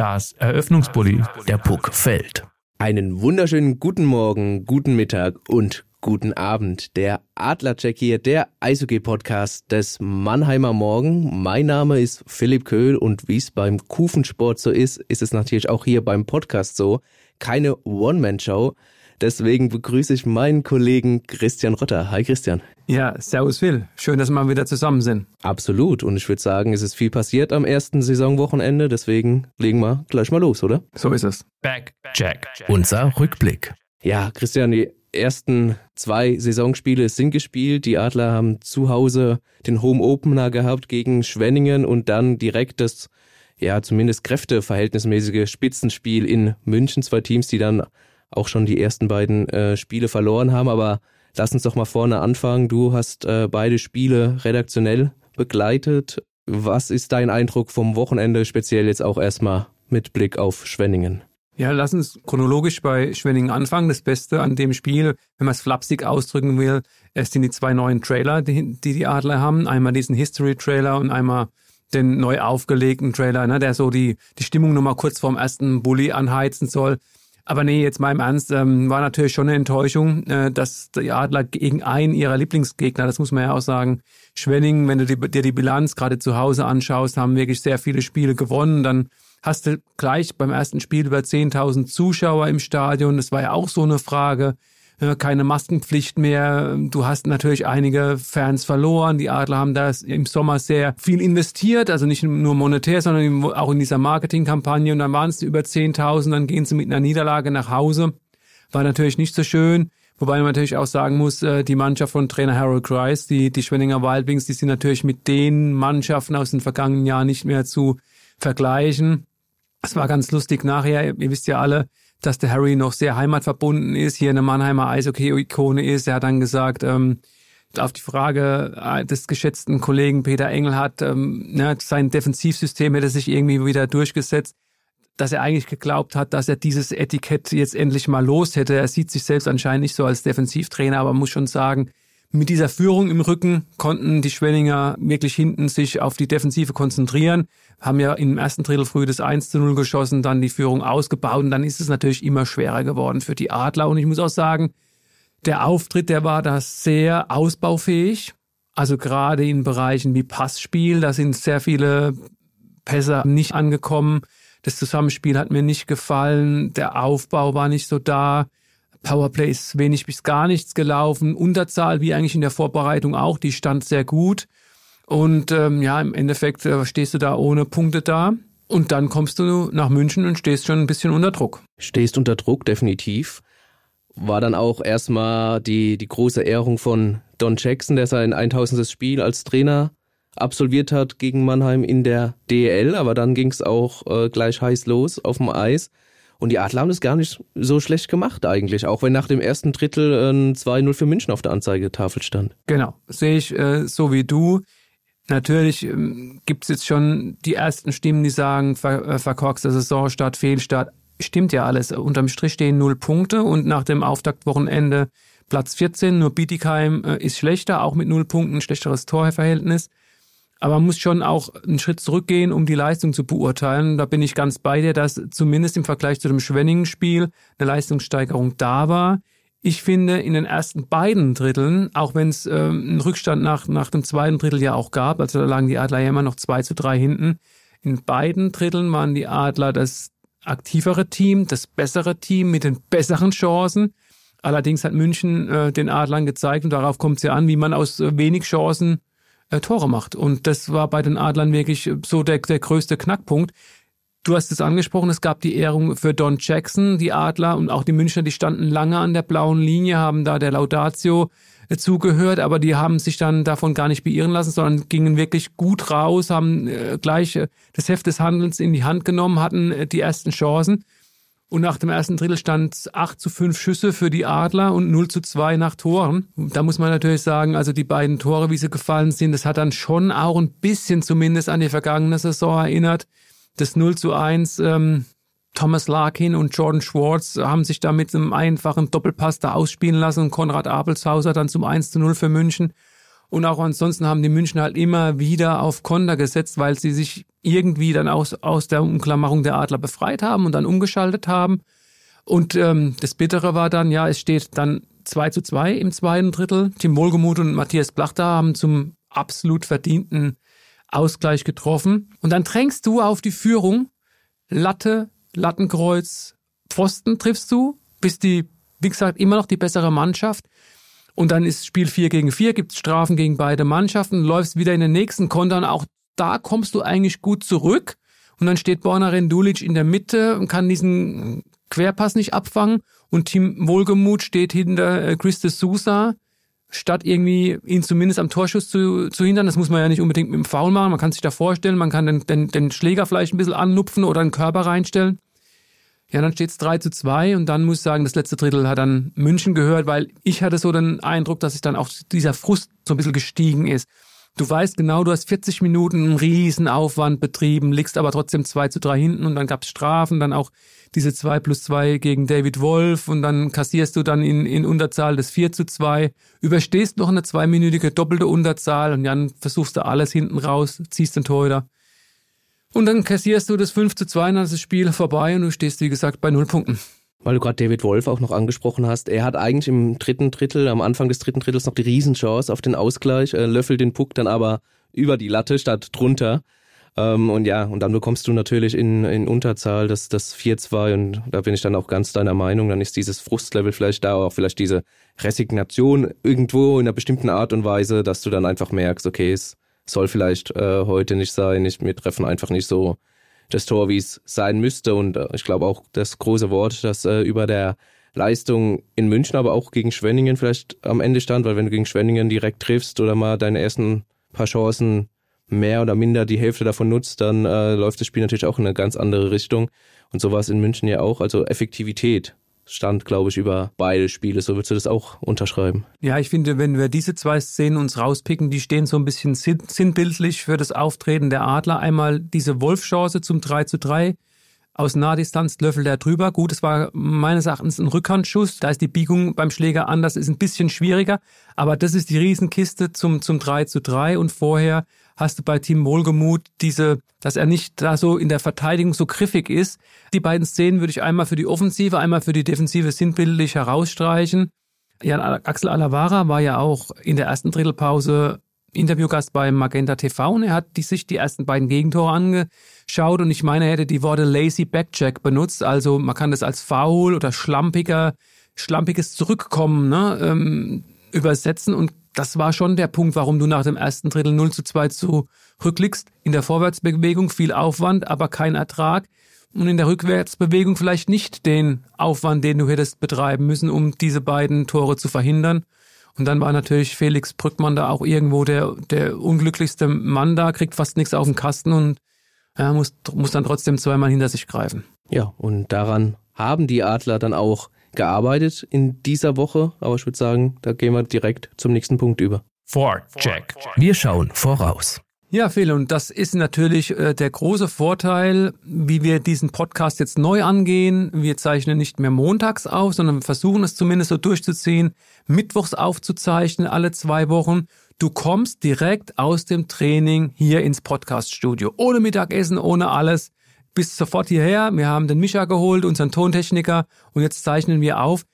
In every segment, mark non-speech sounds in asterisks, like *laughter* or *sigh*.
Das Eröffnungsbully, der Puck fällt. Einen wunderschönen guten Morgen, guten Mittag und guten Abend. Der Adlercheck hier, der Eishockey-Podcast des Mannheimer Morgen. Mein Name ist Philipp Köhl und wie es beim Kufensport so ist, ist es natürlich auch hier beim Podcast so. Keine One-Man-Show. Deswegen begrüße ich meinen Kollegen Christian Rotter. Hi Christian. Ja, servus Phil. Schön, dass wir mal wieder zusammen sind. Absolut. Und ich würde sagen, es ist viel passiert am ersten Saisonwochenende. Deswegen legen wir gleich mal los, oder? So ist es. Back, Jack. Unser Rückblick. Ja, Christian, die ersten zwei Saisonspiele sind gespielt. Die Adler haben zu Hause den Home Opener gehabt gegen Schwenningen und dann direkt das, ja, zumindest kräfteverhältnismäßige Spitzenspiel in München. Zwei Teams, die dann auch schon die ersten beiden äh, Spiele verloren haben. Aber lass uns doch mal vorne anfangen. Du hast äh, beide Spiele redaktionell begleitet. Was ist dein Eindruck vom Wochenende, speziell jetzt auch erstmal mit Blick auf Schwenningen? Ja, lass uns chronologisch bei Schwenningen anfangen. Das Beste an dem Spiel, wenn man es flapsig ausdrücken will, es sind die zwei neuen Trailer, die die, die Adler haben. Einmal diesen History-Trailer und einmal den neu aufgelegten Trailer, ne, der so die, die Stimmung nochmal kurz vorm ersten Bully anheizen soll. Aber nee, jetzt mal im Ernst, ähm, war natürlich schon eine Enttäuschung, äh, dass die Adler gegen einen ihrer Lieblingsgegner, das muss man ja auch sagen, Schwenningen, wenn du die, dir die Bilanz gerade zu Hause anschaust, haben wirklich sehr viele Spiele gewonnen. Dann hast du gleich beim ersten Spiel über 10.000 Zuschauer im Stadion. Das war ja auch so eine Frage keine Maskenpflicht mehr. Du hast natürlich einige Fans verloren. Die Adler haben da im Sommer sehr viel investiert, also nicht nur monetär, sondern auch in dieser Marketingkampagne. Und dann waren es über 10.000, dann gehen sie mit einer Niederlage nach Hause. War natürlich nicht so schön. Wobei man natürlich auch sagen muss, äh, die Mannschaft von Trainer Harold Kreis, die, die Schwenninger Wildwings, die sind natürlich mit den Mannschaften aus den vergangenen Jahren nicht mehr zu vergleichen. Es war ganz lustig nachher, ihr wisst ja alle, dass der Harry noch sehr heimatverbunden ist, hier eine Mannheimer Eishockey-Ikone ist. Er hat dann gesagt, ähm, auf die Frage äh, des geschätzten Kollegen Peter Engel hat, ähm, ne, sein Defensivsystem hätte sich irgendwie wieder durchgesetzt, dass er eigentlich geglaubt hat, dass er dieses Etikett jetzt endlich mal los hätte. Er sieht sich selbst anscheinend nicht so als Defensivtrainer, aber muss schon sagen, mit dieser Führung im Rücken konnten die Schwenninger wirklich hinten sich auf die Defensive konzentrieren, haben ja im ersten Drittel früh das 1 zu 0 geschossen, dann die Führung ausgebaut und dann ist es natürlich immer schwerer geworden für die Adler. Und ich muss auch sagen, der Auftritt, der war da sehr ausbaufähig. Also gerade in Bereichen wie Passspiel, da sind sehr viele Pässe nicht angekommen. Das Zusammenspiel hat mir nicht gefallen. Der Aufbau war nicht so da. Powerplay ist wenig bis gar nichts gelaufen. Unterzahl, wie eigentlich in der Vorbereitung auch, die stand sehr gut. Und ähm, ja, im Endeffekt äh, stehst du da ohne Punkte da. Und dann kommst du nach München und stehst schon ein bisschen unter Druck. Stehst unter Druck, definitiv. War dann auch erstmal die, die große Ehrung von Don Jackson, der sein 1000. Spiel als Trainer absolviert hat gegen Mannheim in der DL. Aber dann ging es auch äh, gleich heiß los auf dem Eis. Und die Adler haben das gar nicht so schlecht gemacht eigentlich, auch wenn nach dem ersten Drittel ein 2-0 für München auf der Anzeigetafel stand. Genau, sehe ich äh, so wie du. Natürlich ähm, gibt es jetzt schon die ersten Stimmen, die sagen, ver äh, verkorkster Saisonstart, Fehlstart. Stimmt ja alles. Unterm Strich stehen null Punkte und nach dem Auftaktwochenende Platz 14. Nur Bietigheim äh, ist schlechter, auch mit null Punkten, schlechteres Torverhältnis. Aber man muss schon auch einen Schritt zurückgehen, um die Leistung zu beurteilen. Da bin ich ganz bei dir, dass zumindest im Vergleich zu dem Schwenningen-Spiel eine Leistungssteigerung da war. Ich finde, in den ersten beiden Dritteln, auch wenn es äh, einen Rückstand nach, nach dem zweiten Drittel ja auch gab, also da lagen die Adler ja immer noch zwei zu drei hinten, in beiden Dritteln waren die Adler das aktivere Team, das bessere Team mit den besseren Chancen. Allerdings hat München äh, den Adlern gezeigt, und darauf kommt es ja an, wie man aus äh, wenig Chancen äh, Tore macht. Und das war bei den Adlern wirklich so der, der größte Knackpunkt. Du hast es angesprochen, es gab die Ehrung für Don Jackson, die Adler und auch die Münchner, die standen lange an der blauen Linie, haben da der Laudatio zugehört, aber die haben sich dann davon gar nicht beirren lassen, sondern gingen wirklich gut raus, haben äh, gleich äh, das Heft des Handelns in die Hand genommen, hatten äh, die ersten Chancen. Und nach dem ersten Drittel stand es 8 zu 5 Schüsse für die Adler und 0 zu 2 nach Toren. Da muss man natürlich sagen, also die beiden Tore, wie sie gefallen sind, das hat dann schon auch ein bisschen zumindest an die vergangene Saison erinnert. Das 0 zu 1, ähm, Thomas Larkin und Jordan Schwartz haben sich da mit einem einfachen Doppelpass da ausspielen lassen und Konrad Abelshauser dann zum 1 zu 0 für München. Und auch ansonsten haben die München halt immer wieder auf Konter gesetzt, weil sie sich irgendwie dann aus, aus der Umklammerung der Adler befreit haben und dann umgeschaltet haben. Und ähm, das Bittere war dann, ja, es steht dann 2 zu 2 im zweiten Drittel. Tim Wohlgemuth und Matthias Plachter haben zum absolut verdienten Ausgleich getroffen. Und dann drängst du auf die Führung. Latte, Lattenkreuz, Pfosten triffst du, bist die, wie gesagt, immer noch die bessere Mannschaft. Und dann ist Spiel 4 gegen 4, gibt Strafen gegen beide Mannschaften, läufst wieder in den nächsten Kontern. Auch da kommst du eigentlich gut zurück. Und dann steht Borna Rendulic in der Mitte und kann diesen Querpass nicht abfangen. Und Team Wohlgemut steht hinter äh, Chris de Sousa, statt irgendwie ihn zumindest am Torschuss zu, zu hindern. Das muss man ja nicht unbedingt mit dem Foul machen. Man kann sich da vorstellen, man kann den, den, den Schläger vielleicht ein bisschen anlupfen oder einen Körper reinstellen. Ja, dann steht es 3 zu 2 und dann muss ich sagen, das letzte Drittel hat dann München gehört, weil ich hatte so den Eindruck, dass sich dann auch dieser Frust so ein bisschen gestiegen ist. Du weißt genau, du hast 40 Minuten einen riesen Aufwand betrieben, liegst aber trotzdem 2 zu 3 hinten und dann gab es Strafen, dann auch diese 2 plus 2 gegen David Wolf und dann kassierst du dann in, in Unterzahl das 4 zu 2, überstehst noch eine zweiminütige doppelte Unterzahl und dann versuchst du alles hinten raus, ziehst den Torhüter und dann kassierst du das 5 zu 2 und dann ist das Spiel vorbei und du stehst, wie gesagt, bei null Punkten. Weil du gerade David Wolf auch noch angesprochen hast, er hat eigentlich im dritten Drittel, am Anfang des dritten Drittels noch die Riesenchance auf den Ausgleich, äh, löffelt den Puck dann aber über die Latte statt drunter. Ähm, und ja, und dann bekommst du natürlich in, in Unterzahl das, das 4-2 und da bin ich dann auch ganz deiner Meinung, dann ist dieses Frustlevel vielleicht da, auch vielleicht diese Resignation irgendwo in einer bestimmten Art und Weise, dass du dann einfach merkst, okay, es soll vielleicht äh, heute nicht sein. Ich, wir treffen einfach nicht so das Tor, wie es sein müsste. Und äh, ich glaube auch das große Wort, das äh, über der Leistung in München, aber auch gegen Schwenningen vielleicht am Ende stand, weil wenn du gegen Schwenningen direkt triffst oder mal deine ersten paar Chancen mehr oder minder die Hälfte davon nutzt, dann äh, läuft das Spiel natürlich auch in eine ganz andere Richtung. Und so war es in München ja auch. Also Effektivität stand, glaube ich, über beide Spiele. So würdest du das auch unterschreiben? Ja, ich finde, wenn wir diese zwei Szenen uns rauspicken, die stehen so ein bisschen sinnbildlich für das Auftreten der Adler. Einmal diese Wolf-Chance zum 3 zu 3. Aus Nahdistanz löffelt er drüber. Gut, es war meines Erachtens ein Rückhandschuss. Da ist die Biegung beim Schläger anders, ist ein bisschen schwieriger. Aber das ist die Riesenkiste zum, zum 3 zu 3. Und vorher hast du bei Team Wohlgemut diese, dass er nicht da so in der Verteidigung so griffig ist. Die beiden Szenen würde ich einmal für die Offensive, einmal für die Defensive sinnbildlich herausstreichen. Jan Axel Alavara war ja auch in der ersten Drittelpause Interviewgast bei Magenta TV und er hat die, sich die ersten beiden Gegentore angeschaut und ich meine, er hätte die Worte lazy backcheck benutzt, also man kann das als faul oder schlampiger, schlampiges Zurückkommen ne, ähm, übersetzen und das war schon der Punkt, warum du nach dem ersten Drittel 0 zu 2 zurückliegst. In der Vorwärtsbewegung viel Aufwand, aber kein Ertrag. Und in der Rückwärtsbewegung vielleicht nicht den Aufwand, den du hättest betreiben müssen, um diese beiden Tore zu verhindern. Und dann war natürlich Felix Brückmann da auch irgendwo der, der unglücklichste Mann da, kriegt fast nichts auf den Kasten und er muss, muss dann trotzdem zweimal hinter sich greifen. Ja, und daran haben die Adler dann auch gearbeitet in dieser Woche, aber ich würde sagen, da gehen wir direkt zum nächsten Punkt über. Vorcheck. Wir schauen voraus. Ja, Phil, und das ist natürlich äh, der große Vorteil, wie wir diesen Podcast jetzt neu angehen. Wir zeichnen nicht mehr montags auf, sondern wir versuchen es zumindest so durchzuziehen, mittwochs aufzuzeichnen, alle zwei Wochen. Du kommst direkt aus dem Training hier ins Podcaststudio. Ohne Mittagessen, ohne alles bist sofort hierher. Wir haben den Micha geholt, unseren Tontechniker, und jetzt zeichnen wir auf.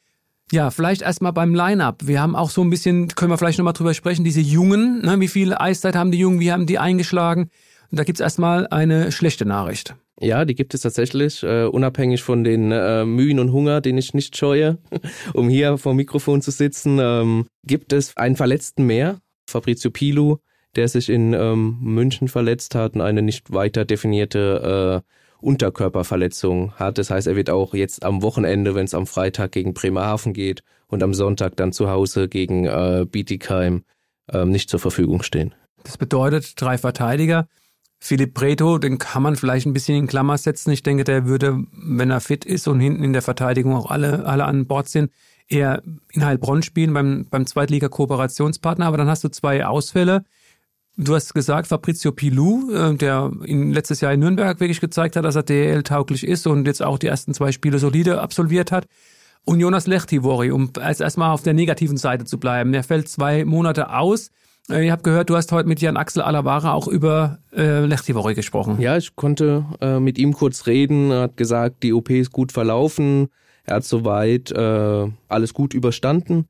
Ja, vielleicht erstmal beim Line-Up. Wir haben auch so ein bisschen, können wir vielleicht nochmal drüber sprechen, diese Jungen, ne, wie viel Eiszeit haben die Jungen, wie haben die eingeschlagen? Und da gibt's erstmal eine schlechte Nachricht. Ja, die gibt es tatsächlich, äh, unabhängig von den äh, Mühen und Hunger, den ich nicht scheue, *laughs* um hier vor dem Mikrofon zu sitzen, ähm, gibt es einen Verletzten mehr, Fabrizio Pilu, der sich in ähm, München verletzt hat und eine nicht weiter definierte äh, Unterkörperverletzung hat. Das heißt, er wird auch jetzt am Wochenende, wenn es am Freitag gegen Bremerhaven geht und am Sonntag dann zu Hause gegen äh, Bietigheim äh, nicht zur Verfügung stehen. Das bedeutet drei Verteidiger. Philipp Preto, den kann man vielleicht ein bisschen in Klammer setzen. Ich denke, der würde, wenn er fit ist und hinten in der Verteidigung auch alle, alle an Bord sind, eher in Heilbronn spielen beim, beim Zweitliga-Kooperationspartner. Aber dann hast du zwei Ausfälle. Du hast gesagt, Fabrizio Pilou, äh, der in letztes Jahr in Nürnberg wirklich gezeigt hat, dass er DL-tauglich ist und jetzt auch die ersten zwei Spiele solide absolviert hat. Und Jonas Lechtivori, um als erstmal auf der negativen Seite zu bleiben. Der fällt zwei Monate aus. Äh, ich habe gehört, du hast heute mit Jan Axel Alavara auch über äh, Lechtivori gesprochen. Ja, ich konnte äh, mit ihm kurz reden. Er hat gesagt, die OP ist gut verlaufen. Er hat soweit äh, alles gut überstanden.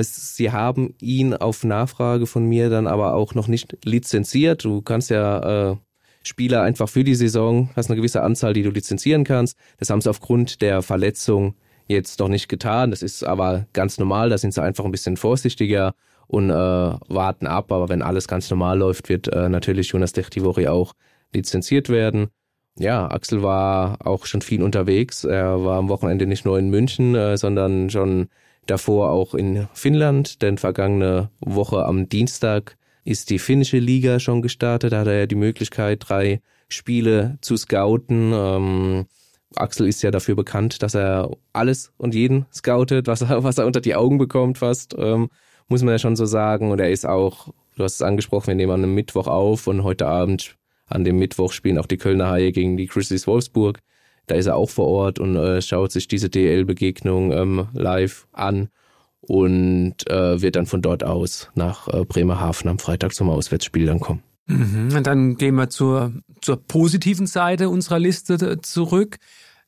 Sie haben ihn auf Nachfrage von mir dann aber auch noch nicht lizenziert. Du kannst ja äh, Spieler einfach für die Saison, hast eine gewisse Anzahl, die du lizenzieren kannst. Das haben sie aufgrund der Verletzung jetzt noch nicht getan. Das ist aber ganz normal. Da sind sie einfach ein bisschen vorsichtiger und äh, warten ab. Aber wenn alles ganz normal läuft, wird äh, natürlich Jonas Dechtivori auch lizenziert werden. Ja, Axel war auch schon viel unterwegs. Er war am Wochenende nicht nur in München, äh, sondern schon davor auch in Finnland, denn vergangene Woche am Dienstag ist die finnische Liga schon gestartet. Da hat er ja die Möglichkeit, drei Spiele zu scouten. Ähm, Axel ist ja dafür bekannt, dass er alles und jeden scoutet, was er, was er unter die Augen bekommt, fast, ähm, muss man ja schon so sagen. Und er ist auch, du hast es angesprochen, wir nehmen einem Mittwoch auf und heute Abend an dem Mittwoch spielen auch die Kölner Haie gegen die Grizzlies Wolfsburg. Da ist er auch vor Ort und äh, schaut sich diese DL-Begegnung ähm, live an und äh, wird dann von dort aus nach äh, Bremerhaven am Freitag zum Auswärtsspiel dann kommen. Mhm. Und dann gehen wir zur, zur positiven Seite unserer Liste zurück.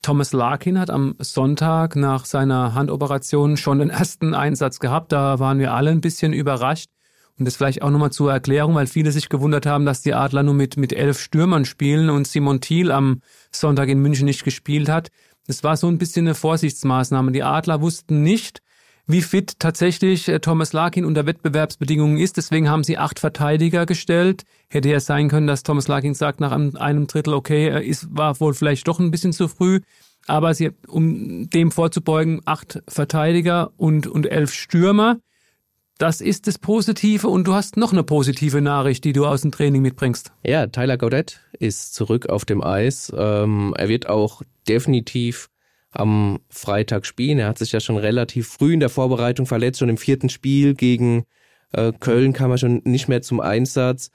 Thomas Larkin hat am Sonntag nach seiner Handoperation schon den ersten Einsatz gehabt. Da waren wir alle ein bisschen überrascht. Und das vielleicht auch nochmal zur Erklärung, weil viele sich gewundert haben, dass die Adler nur mit, mit elf Stürmern spielen und Simon Thiel am Sonntag in München nicht gespielt hat. Das war so ein bisschen eine Vorsichtsmaßnahme. Die Adler wussten nicht, wie fit tatsächlich äh, Thomas Larkin unter Wettbewerbsbedingungen ist. Deswegen haben sie acht Verteidiger gestellt. Hätte ja sein können, dass Thomas Larkin sagt nach einem, Drittel, okay, er ist, war wohl vielleicht doch ein bisschen zu früh. Aber sie, um dem vorzubeugen, acht Verteidiger und, und elf Stürmer. Das ist das Positive und du hast noch eine positive Nachricht, die du aus dem Training mitbringst. Ja, Tyler Gaudet ist zurück auf dem Eis. Ähm, er wird auch definitiv am Freitag spielen. Er hat sich ja schon relativ früh in der Vorbereitung verletzt. Schon im vierten Spiel gegen äh, Köln kam er schon nicht mehr zum Einsatz.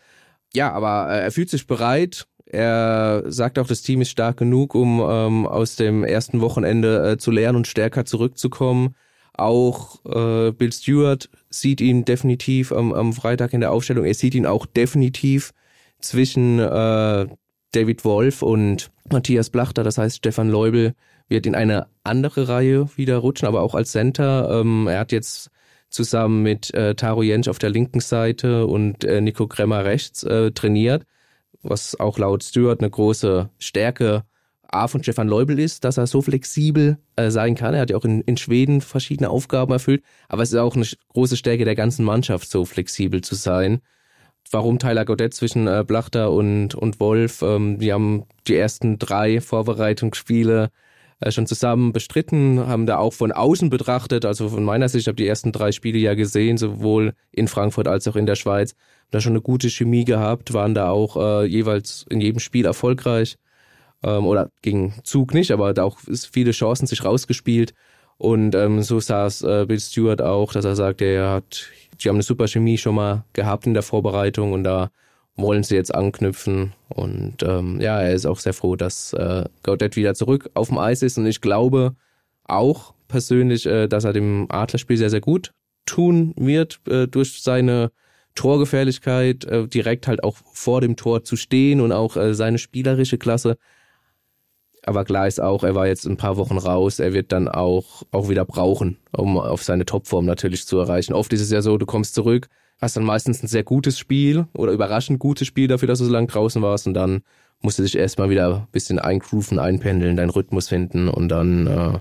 Ja, aber äh, er fühlt sich bereit. Er sagt auch, das Team ist stark genug, um ähm, aus dem ersten Wochenende äh, zu lernen und stärker zurückzukommen. Auch äh, Bill Stewart sieht ihn definitiv am, am Freitag in der Aufstellung. Er sieht ihn auch definitiv zwischen äh, David Wolf und Matthias Blachter. Das heißt, Stefan Leubel wird in eine andere Reihe wieder rutschen, aber auch als Center. Ähm, er hat jetzt zusammen mit äh, Taro Jentsch auf der linken Seite und äh, Nico Kremmer rechts äh, trainiert, was auch laut Stewart eine große Stärke A von Stefan Leubel ist, dass er so flexibel äh, sein kann. Er hat ja auch in, in Schweden verschiedene Aufgaben erfüllt, aber es ist auch eine große Stärke der ganzen Mannschaft, so flexibel zu sein. Warum Tyler Godet zwischen äh, Blachter und, und Wolf? Ähm, die haben die ersten drei Vorbereitungsspiele äh, schon zusammen bestritten, haben da auch von außen betrachtet, also von meiner Sicht, ich habe die ersten drei Spiele ja gesehen, sowohl in Frankfurt als auch in der Schweiz, da schon eine gute Chemie gehabt, waren da auch äh, jeweils in jedem Spiel erfolgreich ähm, oder gegen Zug nicht, aber da auch ist viele Chancen sich rausgespielt. Und ähm, so saß äh, Bill Stewart auch, dass er sagte, er hat, die haben eine super Chemie schon mal gehabt in der Vorbereitung und da wollen sie jetzt anknüpfen. Und ähm, ja, er ist auch sehr froh, dass äh, Gaudet wieder zurück auf dem Eis ist. Und ich glaube auch persönlich, äh, dass er dem Adlerspiel sehr, sehr gut tun wird, äh, durch seine Torgefährlichkeit, äh, direkt halt auch vor dem Tor zu stehen und auch äh, seine spielerische Klasse aber klar ist auch, er war jetzt ein paar Wochen raus. Er wird dann auch, auch wieder brauchen, um auf seine Topform natürlich zu erreichen. Oft ist es ja so, du kommst zurück, hast dann meistens ein sehr gutes Spiel oder überraschend gutes Spiel dafür, dass du so lange draußen warst und dann musst du dich erstmal wieder ein bisschen eingrooven, einpendeln, deinen Rhythmus finden und dann, äh,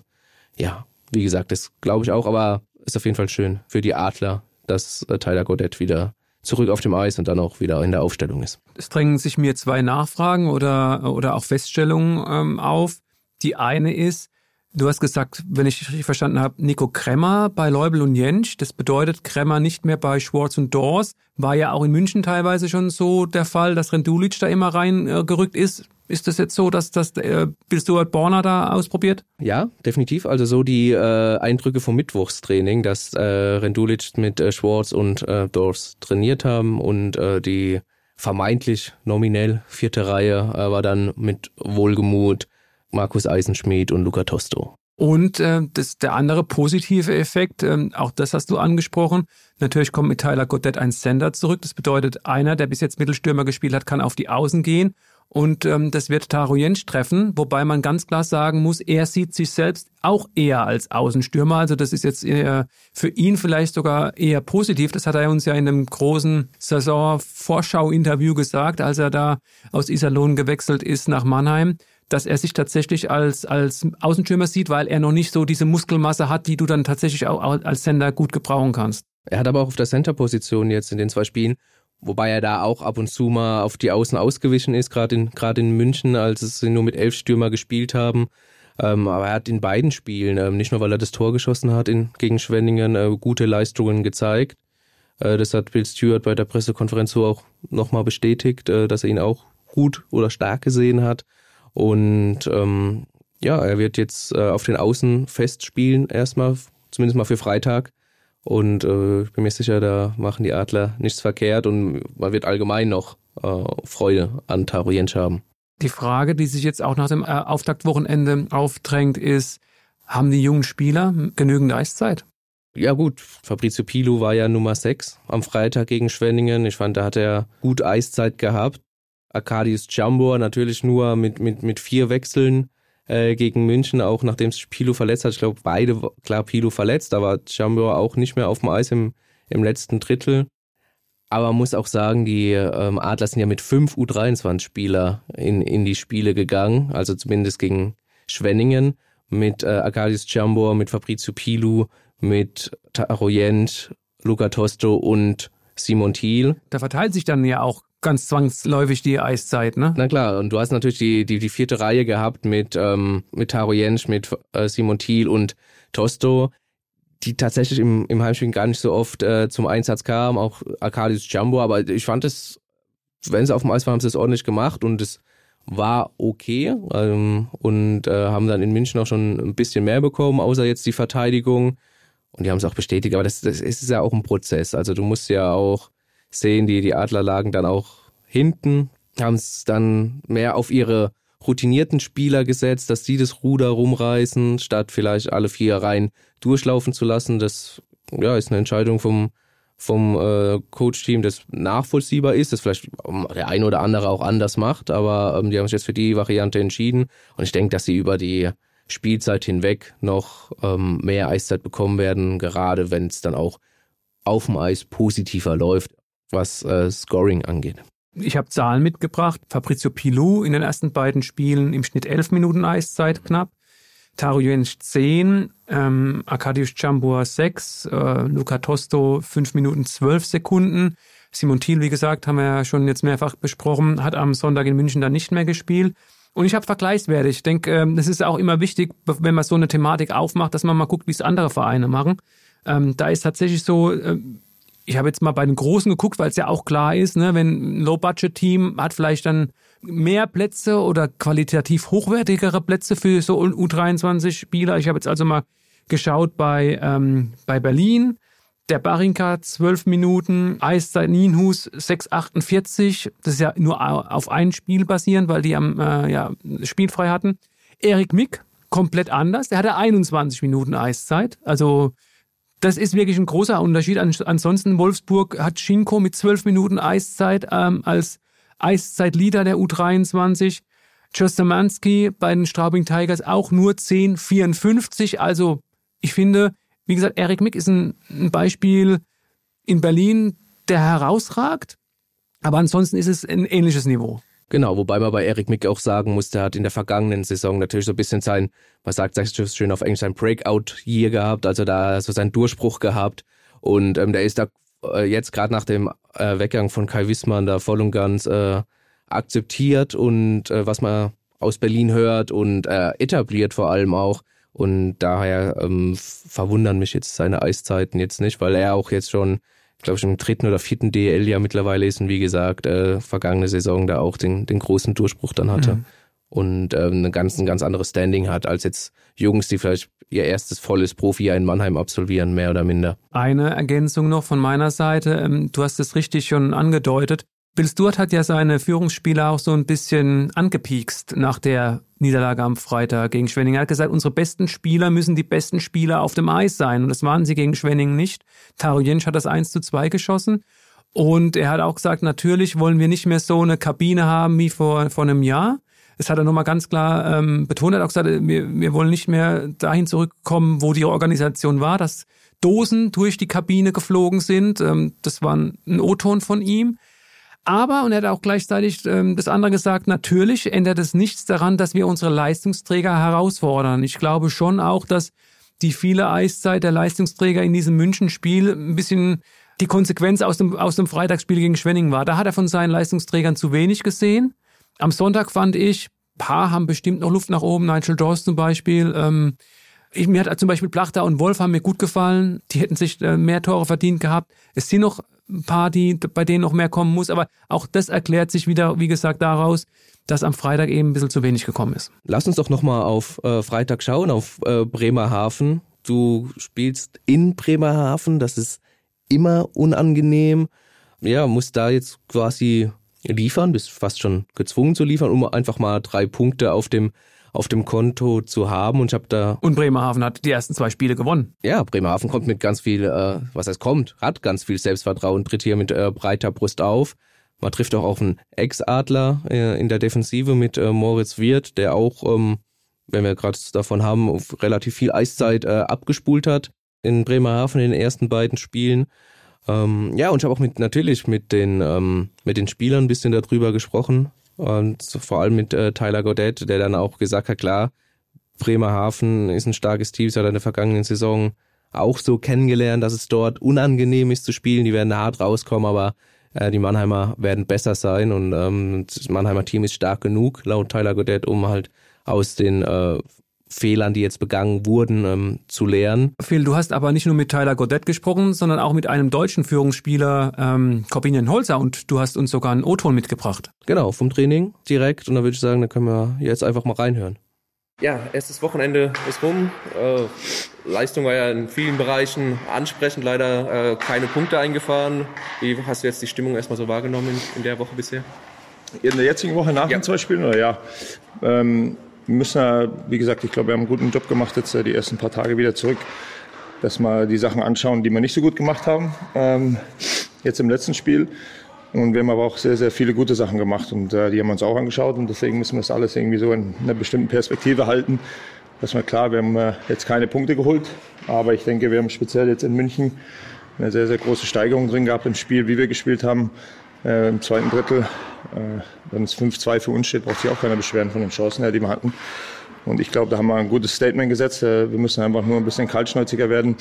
ja, wie gesagt, das glaube ich auch, aber ist auf jeden Fall schön für die Adler, dass äh, Tyler Godet wieder zurück auf dem Eis und dann auch wieder in der Aufstellung ist. Es drängen sich mir zwei Nachfragen oder, oder auch Feststellungen ähm, auf. Die eine ist, Du hast gesagt, wenn ich richtig verstanden habe, Nico Kremmer bei Leubel und Jentsch. Das bedeutet Kremmer nicht mehr bei Schwarz und Dors. War ja auch in München teilweise schon so der Fall, dass Rendulic da immer reingerückt äh, ist. Ist das jetzt so, dass das äh, Bill Stuart Borner da ausprobiert? Ja, definitiv. Also so die äh, Eindrücke vom Mittwochstraining, dass äh, Rendulic mit äh, Schwarz und äh, Dors trainiert haben und äh, die vermeintlich nominell vierte Reihe äh, war dann mit Wohlgemut Markus Eisenschmidt und Luca Tosto. Und äh, das, der andere positive Effekt, ähm, auch das hast du angesprochen, natürlich kommt mit Tyler Goddett ein Sender zurück. Das bedeutet, einer, der bis jetzt Mittelstürmer gespielt hat, kann auf die Außen gehen. Und ähm, das wird Taro Jentsch treffen, wobei man ganz klar sagen muss, er sieht sich selbst auch eher als Außenstürmer. Also das ist jetzt eher für ihn vielleicht sogar eher positiv. Das hat er uns ja in einem großen Saison-Vorschau-Interview gesagt, als er da aus Iserlohn gewechselt ist nach Mannheim dass er sich tatsächlich als, als Außenstürmer sieht, weil er noch nicht so diese Muskelmasse hat, die du dann tatsächlich auch als Sender gut gebrauchen kannst. Er hat aber auch auf der Center-Position jetzt in den zwei Spielen, wobei er da auch ab und zu mal auf die Außen ausgewichen ist, gerade in, gerade in München, als sie nur mit elf Stürmer gespielt haben. Ähm, aber er hat in beiden Spielen, ähm, nicht nur weil er das Tor geschossen hat in, gegen Schwenningen, äh, gute Leistungen gezeigt. Äh, das hat Bill Stewart bei der Pressekonferenz so auch nochmal bestätigt, äh, dass er ihn auch gut oder stark gesehen hat. Und ähm, ja, er wird jetzt äh, auf den Außen festspielen, erstmal, zumindest mal für Freitag. Und äh, ich bin mir sicher, da machen die Adler nichts verkehrt und man wird allgemein noch äh, Freude an Taro Jensch haben. Die Frage, die sich jetzt auch nach dem äh, Auftaktwochenende aufdrängt, ist, haben die jungen Spieler genügend Eiszeit? Ja gut, Fabrizio Pilu war ja Nummer 6 am Freitag gegen Schwenningen. Ich fand, da hat er gut Eiszeit gehabt. Arkadius Jambor natürlich nur mit, mit, mit vier Wechseln äh, gegen München, auch nachdem sich Pilo verletzt hat. Ich glaube, beide, klar, Pilo verletzt, aber Jambor auch nicht mehr auf dem Eis im, im letzten Drittel. Aber man muss auch sagen, die ähm, Adler sind ja mit fünf U23-Spieler in, in die Spiele gegangen, also zumindest gegen Schwenningen, mit äh, Arkadius Jambor, mit Fabrizio Pilu, mit Taro Jent, Luca Tosto und Simon Thiel. Da verteilt sich dann ja auch ganz zwangsläufig die Eiszeit, ne? Na klar, und du hast natürlich die, die, die vierte Reihe gehabt mit, ähm, mit Taro Jensch, mit äh, Simon Thiel und Tosto, die tatsächlich im, im Heimspiel gar nicht so oft äh, zum Einsatz kamen, auch Arkadius Jumbo, aber ich fand es, wenn sie auf dem Eis waren, haben sie es ordentlich gemacht und es war okay ähm, und äh, haben dann in München auch schon ein bisschen mehr bekommen, außer jetzt die Verteidigung. Und die haben es auch bestätigt, aber das, das ist ja auch ein Prozess. Also du musst ja auch sehen die, die Adler lagen dann auch hinten, haben es dann mehr auf ihre routinierten Spieler gesetzt, dass die das Ruder rumreißen, statt vielleicht alle vier Reihen durchlaufen zu lassen. Das ja, ist eine Entscheidung vom, vom äh, Coach-Team, das nachvollziehbar ist, das vielleicht der eine oder andere auch anders macht, aber ähm, die haben sich jetzt für die Variante entschieden und ich denke, dass sie über die Spielzeit hinweg noch ähm, mehr Eiszeit bekommen werden, gerade wenn es dann auch auf dem Eis positiver läuft was äh, Scoring angeht. Ich habe Zahlen mitgebracht. Fabrizio Pilou in den ersten beiden Spielen im Schnitt 11 Minuten Eiszeit knapp. Taro Jens 10, ähm, Arkadiusz Chambua 6, äh, Luca Tosto 5 Minuten 12 Sekunden. Simon Thiel, wie gesagt, haben wir ja schon jetzt mehrfach besprochen, hat am Sonntag in München dann nicht mehr gespielt. Und ich habe Vergleichswerte. Ich denke, ähm, das ist auch immer wichtig, wenn man so eine Thematik aufmacht, dass man mal guckt, wie es andere Vereine machen. Ähm, da ist tatsächlich so, äh, ich habe jetzt mal bei den Großen geguckt, weil es ja auch klar ist, ne, wenn ein Low-Budget-Team hat vielleicht dann mehr Plätze oder qualitativ hochwertigere Plätze für so U23-Spieler. Ich habe jetzt also mal geschaut bei, ähm, bei Berlin. Der Barinka 12 Minuten, Eiszeit Nienhus 6,48. Das ist ja nur auf ein Spiel basierend, weil die am äh, ja, spielfrei hatten. Erik Mick, komplett anders. Der hatte 21 Minuten Eiszeit. Also das ist wirklich ein großer Unterschied. Ansonsten Wolfsburg hat Schinko mit zwölf Minuten Eiszeit ähm, als Eiszeitleader der U23. Chostamanski bei den Straubing Tigers auch nur 10,54. Also ich finde, wie gesagt, Erik Mick ist ein, ein Beispiel in Berlin, der herausragt. Aber ansonsten ist es ein ähnliches Niveau. Genau, wobei man bei Eric Mick auch sagen muss, der hat in der vergangenen Saison natürlich so ein bisschen sein, man sagt es schön auf Englisch, sein Breakout-Year gehabt, also da so seinen Durchbruch gehabt. Und ähm, der ist da äh, jetzt gerade nach dem äh, Weggang von Kai Wissmann da voll und ganz äh, akzeptiert und äh, was man aus Berlin hört und äh, etabliert vor allem auch. Und daher ähm, verwundern mich jetzt seine Eiszeiten jetzt nicht, weil er auch jetzt schon, glaube ich, im dritten oder vierten DL ja mittlerweile ist und wie gesagt, äh, vergangene Saison da auch den, den großen Durchbruch dann hatte. Mhm. Und ähm, ein, ganz, ein ganz anderes Standing hat als jetzt Jungs, die vielleicht ihr erstes volles Profi in Mannheim absolvieren, mehr oder minder. Eine Ergänzung noch von meiner Seite. Ähm, du hast es richtig schon angedeutet. Bill Stewart hat ja seine Führungsspieler auch so ein bisschen angepiekst nach der Niederlage am Freitag gegen Schwenning. Er hat gesagt, unsere besten Spieler müssen die besten Spieler auf dem Eis sein. Und das waren sie gegen Schwenning nicht. Taro Jensch hat das 1 zu 2 geschossen. Und er hat auch gesagt, natürlich wollen wir nicht mehr so eine Kabine haben wie vor, vor einem Jahr. Das hat er nochmal ganz klar ähm, betont. Er hat auch gesagt, wir, wir wollen nicht mehr dahin zurückkommen, wo die Organisation war, dass Dosen durch die Kabine geflogen sind. Ähm, das war ein O-Ton von ihm. Aber, und er hat auch gleichzeitig ähm, das andere gesagt, natürlich ändert es nichts daran, dass wir unsere Leistungsträger herausfordern. Ich glaube schon auch, dass die viele Eiszeit der Leistungsträger in diesem Münchenspiel ein bisschen die Konsequenz aus dem, aus dem Freitagsspiel gegen Schwenning war. Da hat er von seinen Leistungsträgern zu wenig gesehen. Am Sonntag fand ich, paar haben bestimmt noch Luft nach oben, Nigel Dawes zum Beispiel. Ähm, ich, mir hat zum Beispiel Plachter und Wolf haben mir gut gefallen. Die hätten sich äh, mehr Tore verdient gehabt. Es sind noch die, bei denen noch mehr kommen muss. Aber auch das erklärt sich wieder, wie gesagt, daraus, dass am Freitag eben ein bisschen zu wenig gekommen ist. Lass uns doch nochmal auf äh, Freitag schauen, auf äh, Bremerhaven. Du spielst in Bremerhaven, das ist immer unangenehm. Ja, musst da jetzt quasi liefern, bist fast schon gezwungen zu liefern, um einfach mal drei Punkte auf dem auf dem Konto zu haben. Und ich habe da. Und Bremerhaven hat die ersten zwei Spiele gewonnen. Ja, Bremerhaven kommt mit ganz viel, äh, was heißt kommt, hat ganz viel Selbstvertrauen, tritt hier mit äh, breiter Brust auf. Man trifft auch auf einen Ex-Adler äh, in der Defensive mit äh, Moritz Wirth, der auch, ähm, wenn wir gerade davon haben, relativ viel Eiszeit äh, abgespult hat in Bremerhaven in den ersten beiden Spielen. Ähm, ja, und ich habe auch mit natürlich mit den ähm, mit den Spielern ein bisschen darüber gesprochen, und vor allem mit äh, Tyler Godet, der dann auch gesagt hat, klar, Bremerhaven ist ein starkes Team, es hat in der vergangenen Saison auch so kennengelernt, dass es dort unangenehm ist zu spielen. Die werden hart rauskommen, aber äh, die Mannheimer werden besser sein und ähm, das Mannheimer Team ist stark genug, laut Tyler Godet, um halt aus den äh, Fehlern, die jetzt begangen wurden, ähm, zu lernen. Phil, du hast aber nicht nur mit Tyler Godet gesprochen, sondern auch mit einem deutschen Führungsspieler, ähm, Corbinian Holzer, und du hast uns sogar einen O-Ton mitgebracht. Genau, vom Training direkt. Und da würde ich sagen, da können wir jetzt einfach mal reinhören. Ja, erstes Wochenende ist rum. Äh, Leistung war ja in vielen Bereichen ansprechend, leider äh, keine Punkte eingefahren. Wie hast du jetzt die Stimmung erstmal so wahrgenommen in, in der Woche bisher? In der jetzigen Woche nach ja. den zwei Spielen, oder ja? Ähm, müssen wie gesagt, ich glaube, wir haben einen guten Job gemacht, jetzt äh, die ersten paar Tage wieder zurück, dass wir die Sachen anschauen, die wir nicht so gut gemacht haben, ähm, jetzt im letzten Spiel. Und wir haben aber auch sehr, sehr viele gute Sachen gemacht und äh, die haben wir uns auch angeschaut und deswegen müssen wir das alles irgendwie so in einer bestimmten Perspektive halten. Das war klar, wir haben äh, jetzt keine Punkte geholt, aber ich denke, wir haben speziell jetzt in München eine sehr, sehr große Steigerung drin gehabt im Spiel, wie wir gespielt haben. Äh, Im zweiten Drittel, äh, wenn es 5-2 für uns steht, braucht sich auch keiner beschweren von den Chancen her, die wir hatten. Und ich glaube, da haben wir ein gutes Statement gesetzt. Äh, wir müssen einfach nur ein bisschen kaltschnäuziger werden.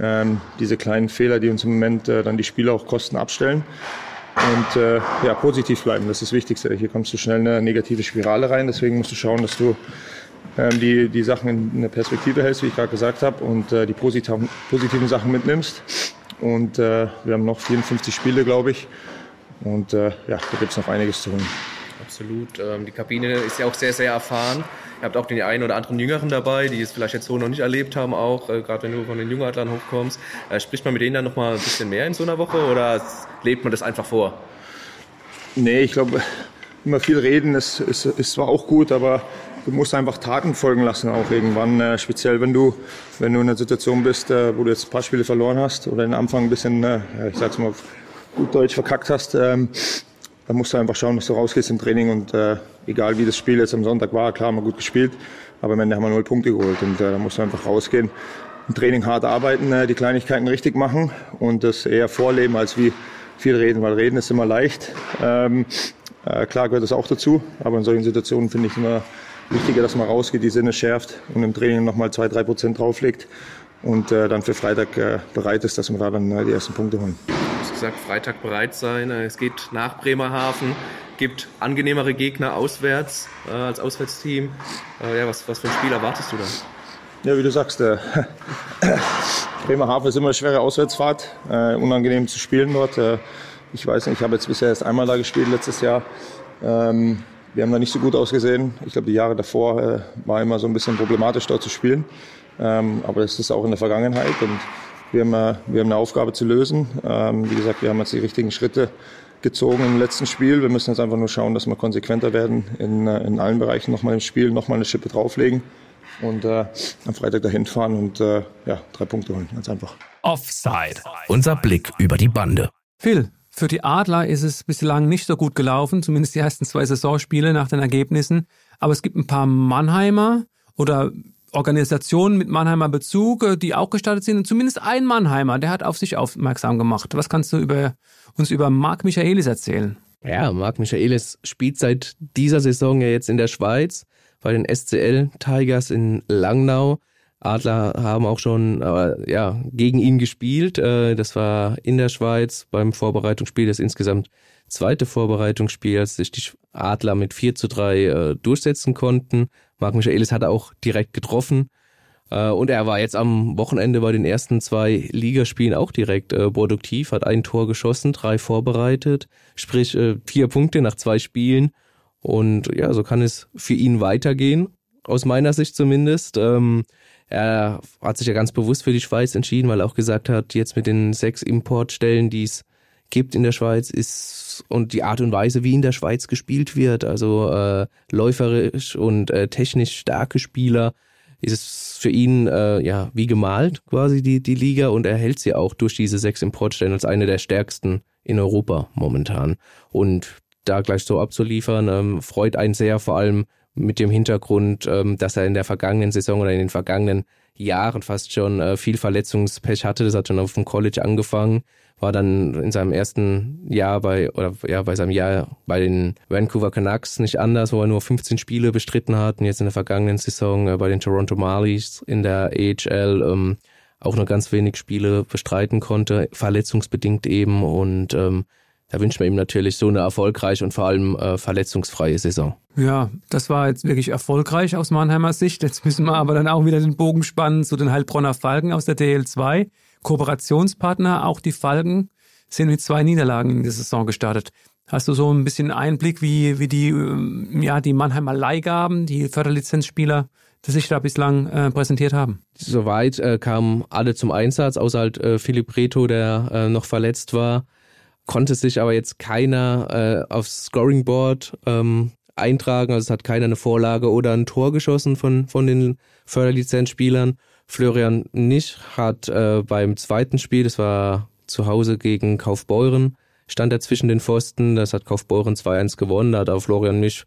Ähm, diese kleinen Fehler, die uns im Moment äh, dann die Spiele auch kosten, abstellen. Und äh, ja, positiv bleiben, das ist das Wichtigste. Hier kommst du schnell in eine negative Spirale rein. Deswegen musst du schauen, dass du ähm, die, die Sachen in eine Perspektive hältst, wie ich gerade gesagt habe, und äh, die positiven, positiven Sachen mitnimmst. Und äh, wir haben noch 54 Spiele, glaube ich. Und äh, ja, da gibt es noch einiges zu holen. Absolut. Ähm, die Kabine ist ja auch sehr, sehr erfahren. Ihr habt auch den einen oder anderen Jüngeren dabei, die es vielleicht jetzt so noch nicht erlebt haben, auch äh, gerade wenn du von den Jungadlern hochkommst. Äh, spricht man mit denen dann noch mal ein bisschen mehr in so einer Woche oder lebt man das einfach vor? Nee, ich glaube, immer viel reden ist, ist, ist zwar auch gut, aber du musst einfach Taten folgen lassen auch irgendwann. Äh, speziell wenn du, wenn du in einer Situation bist, äh, wo du jetzt ein paar Spiele verloren hast oder den Anfang ein bisschen, äh, ich sag's mal, gut Deutsch verkackt hast, ähm, dann musst du einfach schauen, dass du rausgehst im Training und äh, egal wie das Spiel jetzt am Sonntag war, klar haben wir gut gespielt, aber am Ende haben wir null Punkte geholt und äh, da musst du einfach rausgehen, im Training hart arbeiten, äh, die Kleinigkeiten richtig machen und das eher vorleben als wie viel reden, weil reden ist immer leicht. Ähm, äh, klar gehört das auch dazu, aber in solchen Situationen finde ich immer wichtiger, dass man rausgeht, die Sinne schärft und im Training nochmal zwei, drei Prozent drauflegt und äh, dann für Freitag äh, bereit ist, dass wir da dann äh, die ersten Punkte holen. Du hast gesagt, Freitag bereit sein. Äh, es geht nach Bremerhaven, gibt angenehmere Gegner auswärts äh, als Auswärtsteam. Äh, ja, was, was für ein Spiel erwartest du da? Ja, wie du sagst, äh, *laughs* Bremerhaven ist immer eine schwere Auswärtsfahrt, äh, unangenehm zu spielen dort. Äh, ich weiß nicht, ich habe jetzt bisher erst einmal da gespielt letztes Jahr. Ähm, wir haben da nicht so gut ausgesehen. Ich glaube, die Jahre davor äh, war immer so ein bisschen problematisch dort zu spielen. Ähm, aber das ist auch in der Vergangenheit und wir haben, äh, wir haben eine Aufgabe zu lösen. Ähm, wie gesagt, wir haben jetzt die richtigen Schritte gezogen im letzten Spiel. Wir müssen jetzt einfach nur schauen, dass wir konsequenter werden in, äh, in allen Bereichen nochmal im Spiel, nochmal eine Schippe drauflegen und äh, am Freitag dahin fahren und äh, ja, drei Punkte holen. Ganz einfach. Offside. Unser Blick über die Bande. Phil, für die Adler ist es bislang nicht so gut gelaufen, zumindest die ersten zwei Saisonspiele nach den Ergebnissen. Aber es gibt ein paar Mannheimer oder Organisationen mit Mannheimer Bezug, äh, die auch gestartet sind. Und zumindest ein Mannheimer, der hat auf sich aufmerksam gemacht. Was kannst du über, uns über Marc Michaelis erzählen? Ja, Marc Michaelis spielt seit dieser Saison ja jetzt in der Schweiz bei den SCL Tigers in Langnau. Adler haben auch schon äh, ja, gegen ihn gespielt. Äh, das war in der Schweiz beim Vorbereitungsspiel, das insgesamt zweite Vorbereitungsspiel, als sich die Adler mit 4 zu 3 äh, durchsetzen konnten. Marc Michaelis hat auch direkt getroffen. Äh, und er war jetzt am Wochenende bei den ersten zwei Ligaspielen auch direkt äh, produktiv, hat ein Tor geschossen, drei vorbereitet, sprich äh, vier Punkte nach zwei Spielen. Und ja, so kann es für ihn weitergehen, aus meiner Sicht zumindest. Ähm, er hat sich ja ganz bewusst für die Schweiz entschieden, weil er auch gesagt hat, jetzt mit den sechs Importstellen, die es gibt in der Schweiz, ist und die Art und Weise, wie in der Schweiz gespielt wird, also äh, läuferisch und äh, technisch starke Spieler, ist es für ihn äh, ja wie gemalt quasi die die Liga und er hält sie auch durch diese sechs Importstellen als eine der stärksten in Europa momentan. Und da gleich so abzuliefern, ähm, freut einen sehr, vor allem mit dem Hintergrund, ähm, dass er in der vergangenen Saison oder in den vergangenen Jahren fast schon äh, viel Verletzungspech hatte. Das hat schon auf dem College angefangen, war dann in seinem ersten Jahr bei oder ja bei seinem Jahr bei den Vancouver Canucks nicht anders, wo er nur 15 Spiele bestritten hat und jetzt in der vergangenen Saison äh, bei den Toronto Marlies in der AHL ähm, auch nur ganz wenig Spiele bestreiten konnte, verletzungsbedingt eben und ähm, da wünscht man ihm natürlich so eine erfolgreiche und vor allem äh, verletzungsfreie Saison. Ja, das war jetzt wirklich erfolgreich aus Mannheimer Sicht. Jetzt müssen wir aber dann auch wieder den Bogen spannen zu den Heilbronner Falken aus der DL2. Kooperationspartner, auch die Falken, sind mit zwei Niederlagen in die Saison gestartet. Hast du so ein bisschen Einblick, wie, wie die, ähm, ja, die Mannheimer Leihgaben, die Förderlizenzspieler, die sich da bislang äh, präsentiert haben? Soweit äh, kamen alle zum Einsatz, außer halt äh, Philipp Reto, der äh, noch verletzt war konnte sich aber jetzt keiner äh, aufs Scoring Board ähm, eintragen. Also es hat keiner eine Vorlage oder ein Tor geschossen von, von den Förderlizenzspielern. Florian Nisch hat äh, beim zweiten Spiel, das war zu Hause gegen Kaufbeuren, stand er zwischen den Pfosten. Das hat Kaufbeuren 2-1 gewonnen. Da hat auch Florian Nisch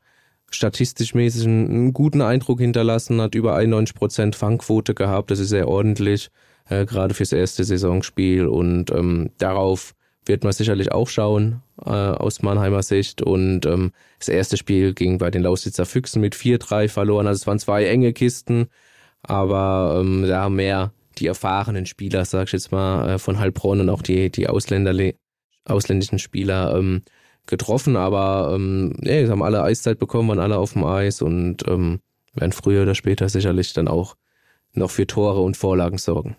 statistisch mäßig einen, guten Eindruck hinterlassen, hat über 91% Fangquote gehabt. Das ist sehr ordentlich, äh, gerade fürs erste Saisonspiel. Und ähm, darauf wird man sicherlich auch schauen äh, aus Mannheimer Sicht. Und ähm, das erste Spiel ging bei den Lausitzer Füchsen mit 4-3 verloren. Also es waren zwei enge Kisten, aber ähm, da haben mehr die erfahrenen Spieler, sag ich jetzt mal, äh, von Heilbronn und auch die, die ausländischen Spieler ähm, getroffen. Aber ähm, ja, sie haben alle Eiszeit bekommen, waren alle auf dem Eis und ähm, werden früher oder später sicherlich dann auch noch für Tore und Vorlagen sorgen.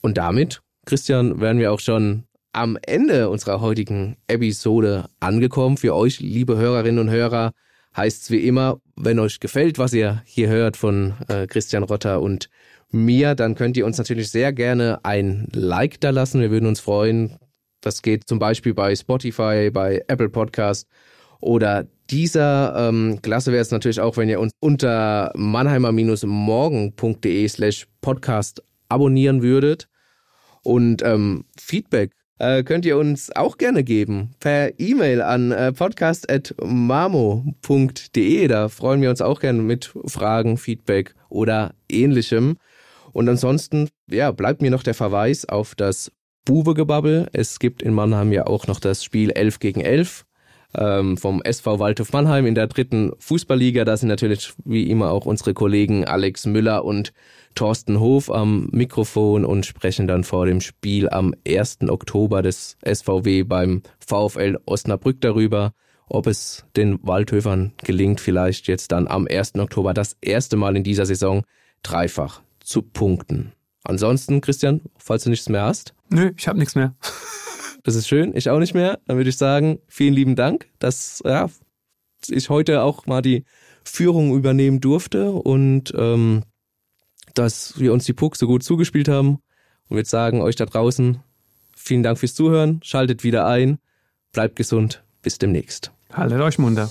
Und damit, Christian, werden wir auch schon am Ende unserer heutigen Episode angekommen. Für euch, liebe Hörerinnen und Hörer, heißt es wie immer, wenn euch gefällt, was ihr hier hört von äh, Christian Rotter und mir, dann könnt ihr uns natürlich sehr gerne ein Like da lassen. Wir würden uns freuen. Das geht zum Beispiel bei Spotify, bei Apple Podcast oder dieser. Ähm, klasse wäre es natürlich auch, wenn ihr uns unter mannheimer-morgen.de slash podcast abonnieren würdet. Und ähm, Feedback äh, könnt ihr uns auch gerne geben per E-Mail an äh, podcast.mamo.de. Da freuen wir uns auch gerne mit Fragen, Feedback oder ähnlichem. Und ansonsten, ja, bleibt mir noch der Verweis auf das Buwegebabbel. Es gibt in Mannheim ja auch noch das Spiel 11 gegen 11 ähm, vom SV Waldhof Mannheim in der dritten Fußballliga. Da sind natürlich wie immer auch unsere Kollegen Alex Müller und Thorsten Hof am Mikrofon und sprechen dann vor dem Spiel am 1. Oktober des SVW beim VfL Osnabrück darüber, ob es den Waldhöfern gelingt, vielleicht jetzt dann am 1. Oktober das erste Mal in dieser Saison dreifach zu punkten. Ansonsten, Christian, falls du nichts mehr hast. Nö, ich habe nichts mehr. Das ist schön, ich auch nicht mehr. Dann würde ich sagen, vielen lieben Dank, dass ja, ich heute auch mal die Führung übernehmen durfte und ähm, dass wir uns die Puck so gut zugespielt haben. Und würde sagen, euch da draußen, vielen Dank fürs Zuhören, schaltet wieder ein, bleibt gesund, bis demnächst. Haltet euch munter.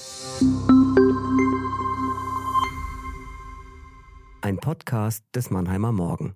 Ein Podcast des Mannheimer Morgen.